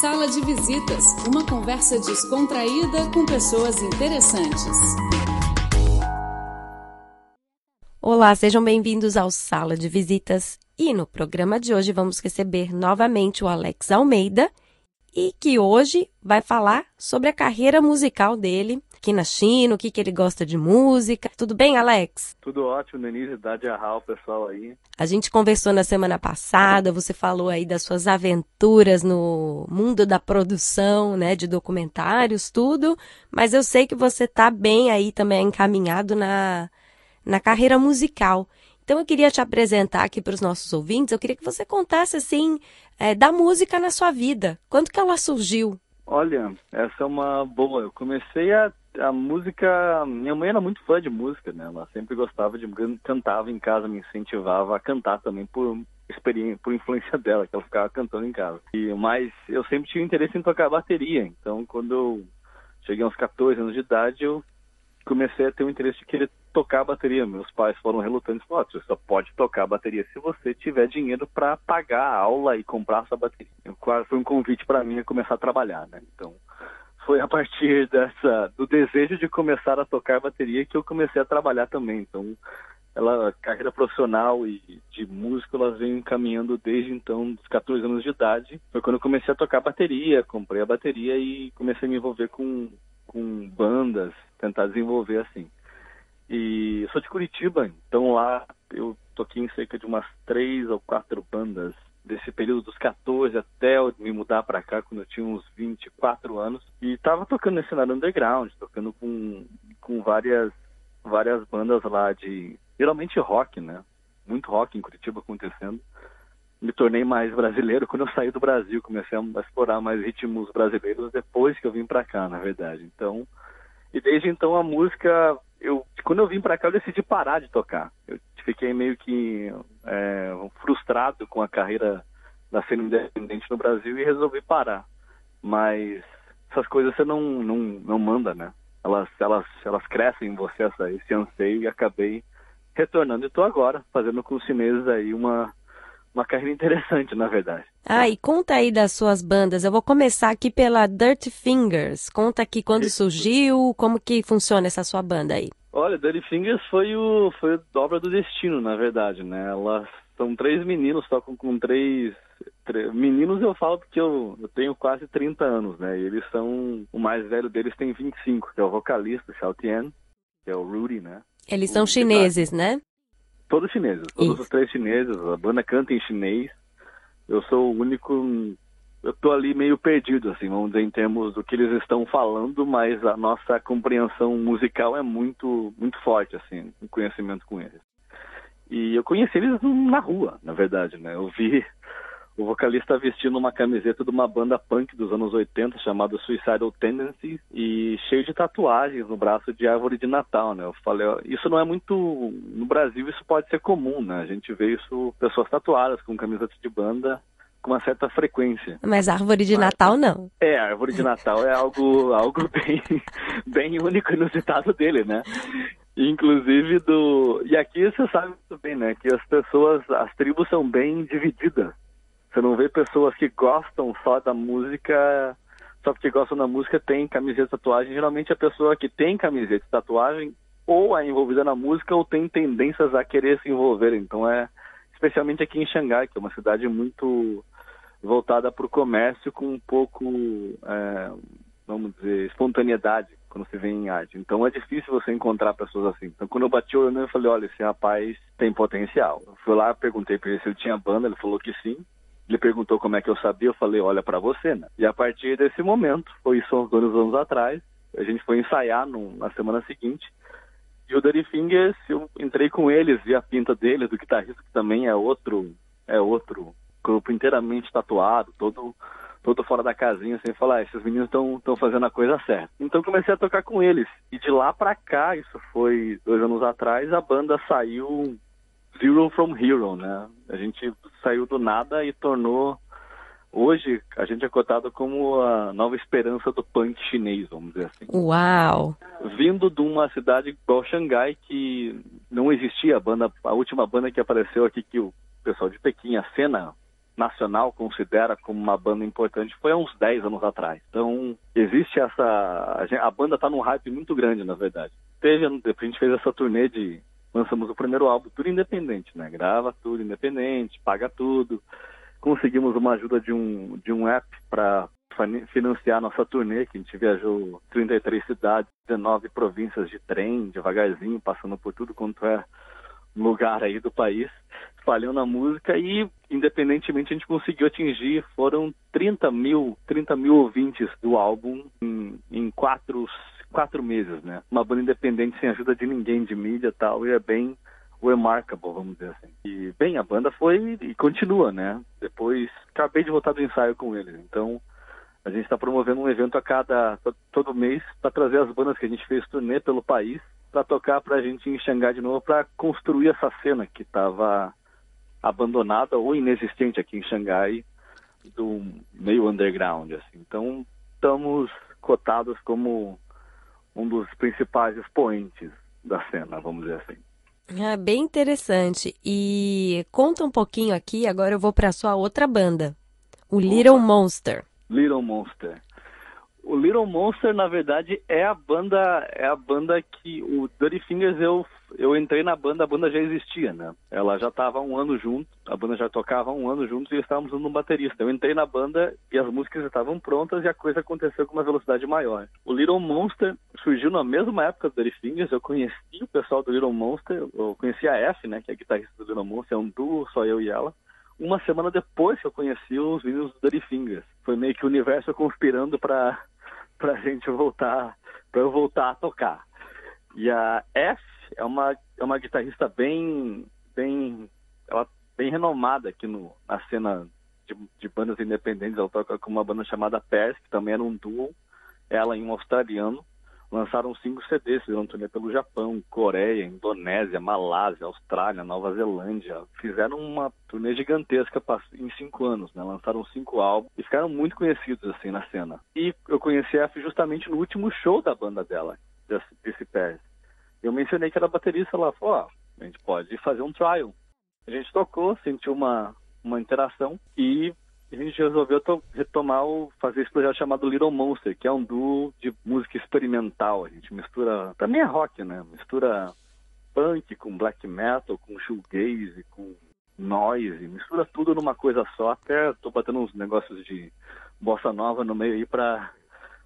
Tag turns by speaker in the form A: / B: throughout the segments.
A: Sala de Visitas, uma conversa descontraída com pessoas interessantes.
B: Olá, sejam bem-vindos ao Sala de Visitas. E no programa de hoje vamos receber novamente o Alex Almeida e que hoje vai falar sobre a carreira musical dele na China, o que, que ele gosta de música. Tudo bem, Alex?
C: Tudo ótimo, Denise. Dá de arral, pessoal aí.
B: A gente conversou na semana passada, você falou aí das suas aventuras no mundo da produção, né, de documentários, tudo, mas eu sei que você tá bem aí também encaminhado na na carreira musical. Então eu queria te apresentar aqui para os nossos ouvintes. Eu queria que você contasse assim é, da música na sua vida. Quando que ela surgiu?
C: Olha, essa é uma boa. Eu comecei a, a música. Minha mãe era muito fã de música, né? Ela sempre gostava de cantava em casa, me incentivava a cantar também por experiência, por influência dela, que ela ficava cantando em casa. E mas eu sempre tive interesse em tocar bateria. Então, quando eu cheguei aos 14 anos de idade, eu comecei a ter o interesse de querer tocar bateria. Meus pais foram relutantes, falaram, você só pode tocar bateria se você tiver dinheiro para pagar a aula e comprar a sua bateria. Claro, foi um convite para mim a começar a trabalhar, né? Então, foi a partir dessa do desejo de começar a tocar bateria que eu comecei a trabalhar também. Então, ela a carreira profissional e de música ela vem caminhando desde então, dos 14 anos de idade. Foi quando eu comecei a tocar bateria, comprei a bateria e comecei a me envolver com com bandas, tentar desenvolver assim. E eu sou de Curitiba, então lá eu toquei em cerca de umas três ou quatro bandas desse período dos 14 até eu me mudar para cá quando eu tinha uns 24 anos e tava tocando nesse cenário underground, tocando com, com várias várias bandas lá de geralmente rock, né? Muito rock em Curitiba acontecendo. Me tornei mais brasileiro quando eu saí do Brasil, comecei a explorar mais ritmos brasileiros depois que eu vim para cá, na verdade. Então, e desde então a música, eu quando eu vim para cá eu decidi parar de tocar. Eu fiquei meio que é, frustrado com a carreira da cena independente no Brasil e resolvi parar. Mas essas coisas você não não, não manda, né? Elas elas elas crescem em você essa, esse anseio e acabei retornando. E estou agora fazendo com os chineses aí uma uma carreira interessante, na verdade.
B: Ah, e conta aí das suas bandas. Eu vou começar aqui pela Dirty Fingers. Conta aqui quando surgiu, como que funciona essa sua banda aí.
C: Olha, Dirty Fingers foi o foi a obra do destino, na verdade, né? Elas são três meninos, tocam com três, três, meninos eu falo porque eu, eu tenho quase 30 anos, né? E eles são o mais velho deles tem 25, que é o vocalista, o Xiao Tian, que é o Rudy, né?
B: Eles são chineses, né?
C: Todos chineses, todos os três chineses, a banda canta em chinês. Eu sou o único, eu tô ali meio perdido, assim, vamos dizer, em termos do que eles estão falando, mas a nossa compreensão musical é muito, muito forte, assim, o conhecimento com eles. E eu conheci eles na rua, na verdade, né? Eu vi o vocalista vestindo uma camiseta de uma banda punk dos anos 80 chamada Suicidal Tendencies e cheio de tatuagens no braço de árvore de Natal, né? Eu falei, ó, isso não é muito no Brasil, isso pode ser comum, né? A gente vê isso pessoas tatuadas com camisetas de banda com uma certa frequência.
B: Mas árvore de Mas, Natal não.
C: É, árvore de Natal é algo algo bem bem único e inusitado dele, né? Inclusive do. E aqui você sabe muito bem, né? Que as pessoas, as tribos são bem divididas. Você não vê pessoas que gostam só da música, só porque gostam da música tem camiseta tatuagem. Geralmente a pessoa que tem camiseta de tatuagem ou é envolvida na música ou tem tendências a querer se envolver. Então é especialmente aqui em Xangai, que é uma cidade muito voltada para o comércio com um pouco, é, vamos dizer, espontaneidade quando se vê em arte. Então é difícil você encontrar pessoas assim. Então quando eu bati o olho eu falei, olha, esse rapaz tem potencial. Eu fui lá, perguntei para ele se ele tinha banda, ele falou que sim. Ele perguntou como é que eu sabia, eu falei, olha para você, né? E a partir desse momento, foi isso uns dois anos atrás, a gente foi ensaiar na semana seguinte, e o Dirty Fingers, eu entrei com eles, vi a pinta deles, do guitarrista, que também é outro, é outro grupo inteiramente tatuado, todo todo fora da casinha, sem falar, ah, esses meninos estão fazendo a coisa certa. Então comecei a tocar com eles. E de lá para cá, isso foi dois anos atrás, a banda saiu Zero from Hero, né? A gente saiu do nada e tornou hoje a gente é cotado como a nova esperança do punk chinês, vamos dizer assim.
B: Uau!
C: Vindo de uma cidade igual Xangai que não existia a banda, a última banda que apareceu aqui que o pessoal de Pequim, a cena nacional considera como uma banda importante foi há uns 10 anos atrás. Então, existe essa. A, banda está num hype muito grande, na verdade. Teve, a gente fez essa turnê de. Lançamos o primeiro álbum, tudo independente, né? Grava tudo independente, paga tudo. Conseguimos uma ajuda de um, de um app para financiar nossa turnê, que a gente viajou 33 cidades, 19 províncias de trem, devagarzinho, passando por tudo quanto é lugar aí do país, espalhando a música e, independentemente, a gente conseguiu atingir, foram 30 mil, 30 mil ouvintes do álbum em, em quatro, quatro meses, né? Uma banda independente sem ajuda de ninguém, de mídia e tal, e é bem remarkable, vamos dizer assim. E, bem, a banda foi e continua, né? Depois, acabei de voltar do ensaio com eles, então... A gente está promovendo um evento a cada todo mês para trazer as bandas que a gente fez turnê pelo país para tocar para a gente em de novo, para construir essa cena que estava abandonada ou inexistente aqui em Xangai, do meio underground. Assim. Então, estamos cotados como um dos principais expoentes da cena, vamos dizer assim.
B: É bem interessante. E conta um pouquinho aqui, agora eu vou para sua outra banda, o Little Monster.
C: Little Monster. O Little Monster, na verdade, é a banda, é a banda que o Dirty Fingers eu eu entrei na banda, a banda já existia, né? Ela já estava um ano junto, a banda já tocava um ano juntos e estávamos usando um baterista. Eu entrei na banda e as músicas estavam prontas e a coisa aconteceu com uma velocidade maior. O Little Monster surgiu na mesma época do Dirty Fingers, eu conheci o pessoal do Little Monster, eu conheci a F, né, que é a guitarrista do Little Monster, é um duo, só eu e ela uma semana depois que eu conheci os meninos do Dirty Fingers. Foi meio que o universo conspirando para pra gente voltar, para eu voltar a tocar. E a F é uma, é uma guitarrista bem, bem, ela bem renomada aqui no, na cena de, de bandas independentes. Ela toca com uma banda chamada Pers, que também era um duo, ela e um australiano lançaram cinco CDs, fizeram turnê pelo Japão, Coreia, Indonésia, Malásia, Austrália, Nova Zelândia. Fizeram uma turnê gigantesca em cinco anos, né? Lançaram cinco álbuns e ficaram muito conhecidos assim na cena. E eu conheci a F justamente no último show da banda dela, desse Pérez. Eu mencionei que era baterista, ela falou, ó, oh, a gente pode fazer um trial. A gente tocou, sentiu uma, uma interação e a gente resolveu retomar o fazer esse projeto chamado Little Monster, que é um duo de música experimental. A gente mistura, também é rock, né? Mistura punk com black metal, com shoegaze, com noise, mistura tudo numa coisa só. Até tô batendo uns negócios de bossa nova no meio aí para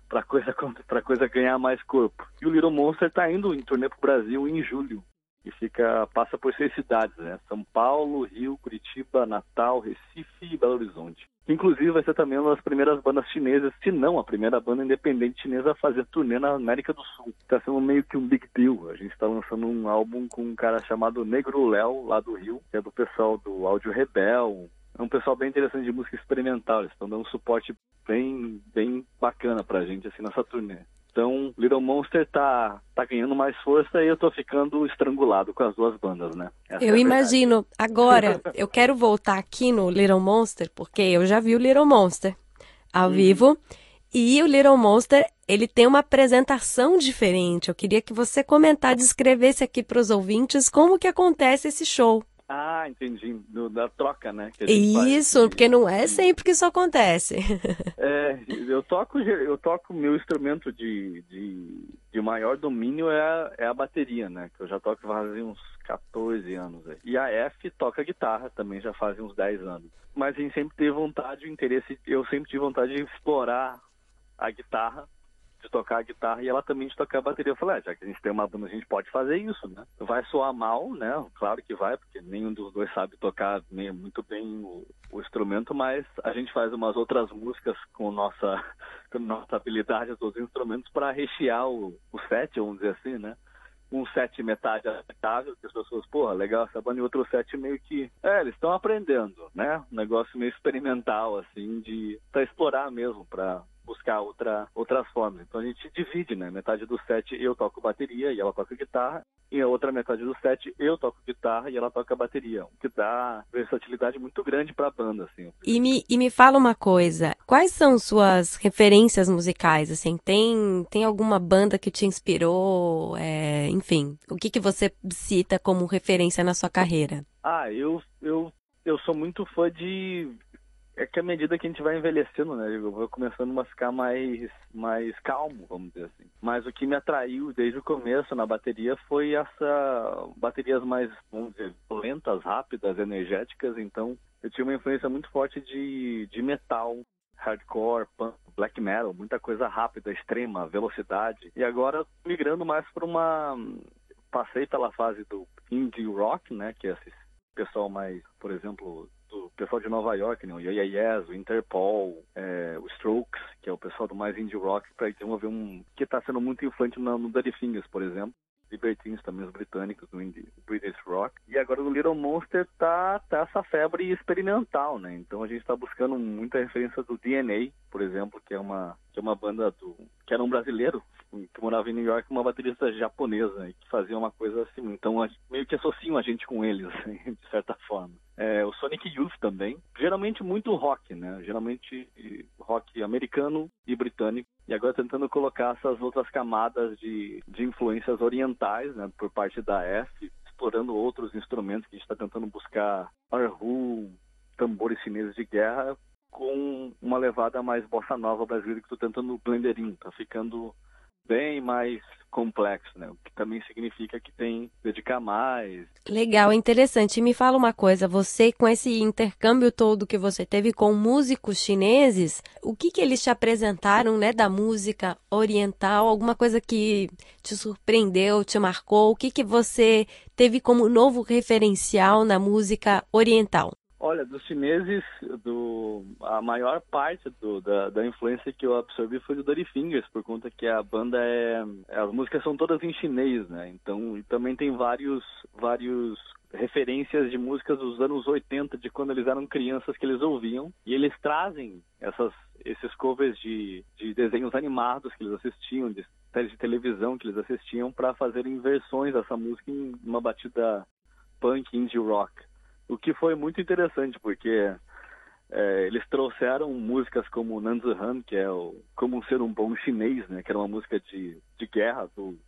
C: para coisa para coisa ganhar mais corpo. E o Little Monster tá indo em turnê pro Brasil em julho e fica passa por seis cidades, né? São Paulo, Rio, Curitiba, Natal, Recife e Belo Horizonte. Inclusive vai ser também uma das primeiras bandas chinesas, se não a primeira banda independente chinesa a fazer turnê na América do Sul. Está sendo meio que um big deal. A gente está lançando um álbum com um cara chamado Negro Léo, lá do Rio, que é do pessoal do Áudio Rebel. É um pessoal bem interessante de música experimental. Eles estão dando um suporte bem, bem bacana pra gente assim nessa turnê. Então, Little Monster tá, tá ganhando mais força e eu tô ficando estrangulado com as duas bandas, né?
B: Essa eu é imagino. Agora, eu quero voltar aqui no Little Monster, porque eu já vi o Little Monster ao hum. vivo. E o Little Monster, ele tem uma apresentação diferente. Eu queria que você comentar, descrevesse aqui para os ouvintes como que acontece esse show.
C: Ah, entendi. Do, da troca, né?
B: isso, faz. porque não é sempre que isso acontece.
C: É, eu toco, eu toco meu instrumento de, de, de maior domínio é a, é a bateria, né? Que eu já toco faz uns 14 anos. E a F toca guitarra também já faz uns 10 anos. Mas a gente sempre teve vontade, o interesse, eu sempre tive vontade de explorar a guitarra de tocar guitarra e ela também de tocar bateria. Eu falei, ah, já que a gente tem uma banda, a gente pode fazer isso, né? Vai soar mal, né? Claro que vai, porque nenhum dos dois sabe tocar nem muito bem o, o instrumento, mas a gente faz umas outras músicas com nossa, com nossa habilidade dos instrumentos para rechear o, o set, vamos dizer assim, né? um set metade aceitável, que as pessoas, porra, legal essa banda, e outro set meio que, é, eles estão aprendendo, né? Um negócio meio experimental, assim, de para explorar mesmo, para buscar outra, outras formas. Então a gente divide, né? Metade do set eu toco bateria e ela toca guitarra, e a outra metade do set eu toco guitarra e ela toca bateria, o que dá versatilidade muito grande para a banda, assim.
B: E me, e me fala uma coisa, quais são suas referências musicais, assim? Tem, tem alguma banda que te inspirou, é, enfim, o que, que você cita como referência na sua carreira?
C: Ah, eu, eu, eu sou muito fã de é que à medida que a gente vai envelhecendo, né, eu vou começando a ficar mais, mais calmo, vamos dizer assim. Mas o que me atraiu desde o começo na bateria foi essa baterias mais, vamos dizer, lentas, rápidas, energéticas. Então, eu tinha uma influência muito forte de, de metal, hardcore, punk, black metal, muita coisa rápida, extrema, velocidade. E agora migrando mais para uma passei pela fase do indie rock, né, que é esse pessoal mais, por exemplo, pessoal de Nova York, né? o yeah Yes, o Interpol, é, o Strokes, que é o pessoal do mais indie rock, para desenvolver um que está sendo muito influente no, no Dirty Fingers, por exemplo. Libertines também, os britânicos, do indie, British Rock. E agora o Little Monster tá, tá essa febre experimental, né? Então a gente está buscando muita referência do DNA, por exemplo, que é uma, que é uma banda do, que era um brasileiro, que morava em New York, uma baterista japonesa, que fazia uma coisa assim. Então, meio que associam a gente com eles, assim, de certa forma. É, o Sonic Youth também. Geralmente muito rock, né? Geralmente rock americano e britânico. E agora tentando colocar essas outras camadas de, de influências orientais, né? Por parte da F, explorando outros instrumentos que a gente está tentando buscar arhu, tambores chineses de guerra, com uma levada mais bossa nova brasileira que estou tentando blender in. Tá ficando bem mais complexo, né? O que também significa que tem que dedicar mais.
B: Legal, interessante. E me fala uma coisa, você com esse intercâmbio todo que você teve com músicos chineses, o que que eles te apresentaram, né, da música oriental? Alguma coisa que te surpreendeu, te marcou? O que que você teve como novo referencial na música oriental?
C: Olha, dos chineses, do, a maior parte do, da, da, influência que eu absorvi foi do Dirty Fingers, por conta que a banda é. As músicas são todas em chinês, né? Então, também tem vários, vários referências de músicas dos anos 80, de quando eles eram crianças que eles ouviam. E eles trazem essas, esses covers de, de desenhos animados que eles assistiam, de séries de televisão que eles assistiam, para fazerem versões dessa música em uma batida punk, indie rock. O que foi muito interessante, porque é, eles trouxeram músicas como Nanzuhan, que é o Como Ser um Bom Chinês, né, que era uma música de, de guerra do,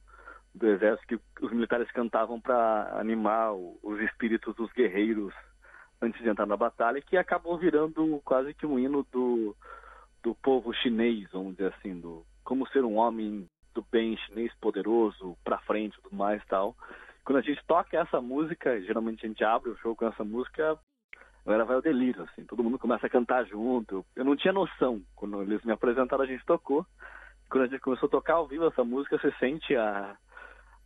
C: do exército que os militares cantavam para animar os espíritos dos guerreiros antes de entrar na batalha, que acabou virando quase que um hino do, do povo chinês, vamos dizer assim, do como ser um homem do bem chinês poderoso, para frente, tudo mais tal quando a gente toca essa música, geralmente a gente abre o show com essa música, agora vai ao delírio, assim, todo mundo começa a cantar junto. Eu não tinha noção, quando eles me apresentaram, a gente tocou. Quando a gente começou a tocar ao vivo essa música, você sente a,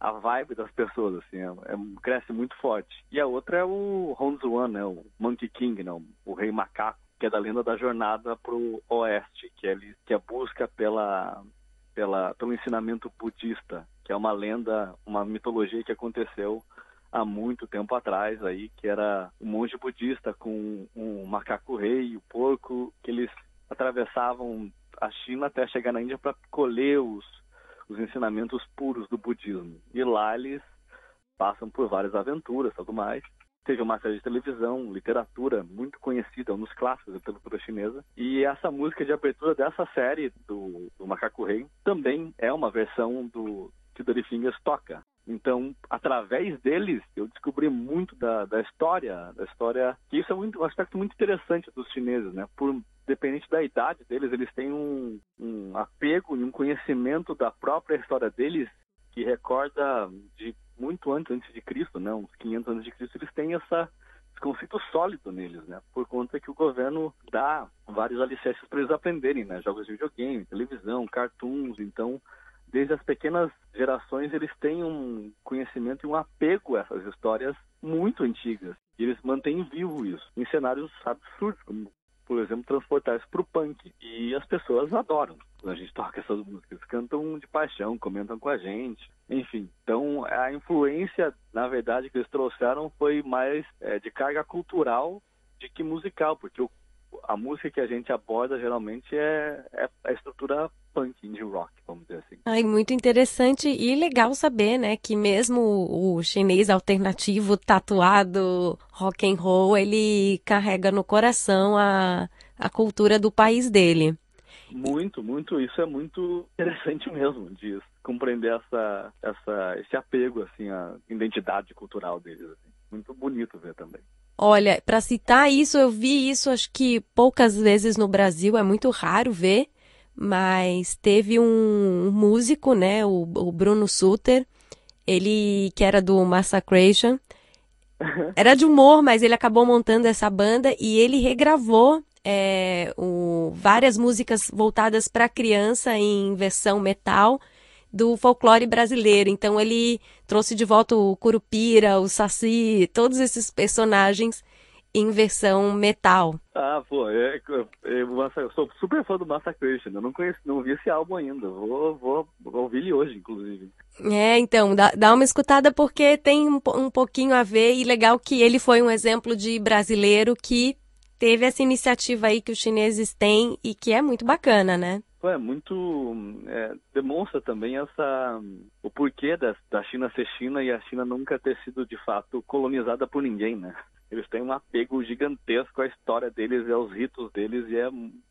C: a vibe das pessoas, assim, é, é, cresce muito forte. E a outra é o Honzuan, né, o Monkey King, né, o rei macaco, que é da lenda da jornada pro oeste, que é, que é a busca pela, pela, pelo ensinamento budista que é uma lenda, uma mitologia que aconteceu há muito tempo atrás aí, que era um monge budista com um macaco rei o porco, que eles atravessavam a China até chegar na Índia para colher os, os ensinamentos puros do budismo. E lá eles passam por várias aventuras tudo mais. Teve uma série de televisão, literatura muito conhecida, um dos clássicos da literatura chinesa. E essa música de abertura dessa série do, do Macaco Rei também é uma versão do, que Fingers toca. Então, através deles, eu descobri muito da, da história, da história, que isso é muito, um aspecto muito interessante dos chineses, né? Por dependente da idade deles, eles têm um, um apego e um conhecimento da própria história deles que recorda de muito antes, antes de Cristo, né? Uns 500 anos de Cristo, eles têm essa esse conceito sólido neles, né? Por conta que o governo dá vários alicerces para eles aprenderem, né? Jogos de videogame, televisão, cartoons, então desde as pequenas gerações, eles têm um conhecimento e um apego a essas histórias muito antigas. E eles mantêm vivo isso, em cenários absurdos, como, por exemplo, transportar isso para o punk. E as pessoas adoram quando a gente toca essas músicas. Cantam de paixão, comentam com a gente. Enfim, então a influência, na verdade, que eles trouxeram foi mais é, de carga cultural de que musical, porque o, a música que a gente aborda geralmente é, é a estrutura punk, indie rock, vamos dizer assim.
B: Ai, muito interessante e legal saber, né, que mesmo o chinês alternativo tatuado rock and roll, ele carrega no coração a, a cultura do país dele.
C: Muito, muito, isso é muito interessante mesmo de compreender essa, essa, esse apego assim à identidade cultural deles. Assim. Muito bonito ver também.
B: Olha, para citar isso, eu vi isso acho que poucas vezes no Brasil, é muito raro ver, mas teve um, um músico, né, o, o, Bruno Suter, ele que era do Massacration, era de humor, mas ele acabou montando essa banda e ele regravou é, o, várias músicas voltadas para criança em versão metal do folclore brasileiro. Então ele trouxe de volta o Curupira, o Saci, todos esses personagens em versão metal.
C: Ah, pô, é, é, eu sou super fã do Massacration. Eu não conheço, não vi esse álbum ainda. Vou, vou, vou ouvir ele hoje, inclusive.
B: É, então, dá, dá uma escutada porque tem um, um pouquinho a ver e legal que ele foi um exemplo de brasileiro que teve essa iniciativa aí que os chineses têm e que é muito bacana, né?
C: É muito é, demonstra também essa o porquê da, da China ser China e a China nunca ter sido de fato colonizada por ninguém, né? Eles têm um apego gigantesco à história deles e aos ritos deles e é,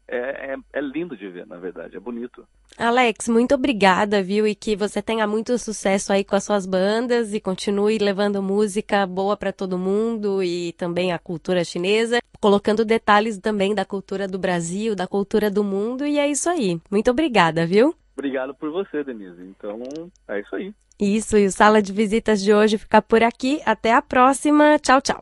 C: é, é, é lindo de ver, na verdade, é bonito.
B: Alex, muito obrigada, viu? E que você tenha muito sucesso aí com as suas bandas e continue levando música boa para todo mundo e também a cultura chinesa, colocando detalhes também da cultura do Brasil, da cultura do mundo e é isso aí. Muito obrigada, viu?
C: Obrigado por você, Denise. Então, é isso aí.
B: Isso, e o Sala de Visitas de hoje fica por aqui. Até a próxima. Tchau, tchau.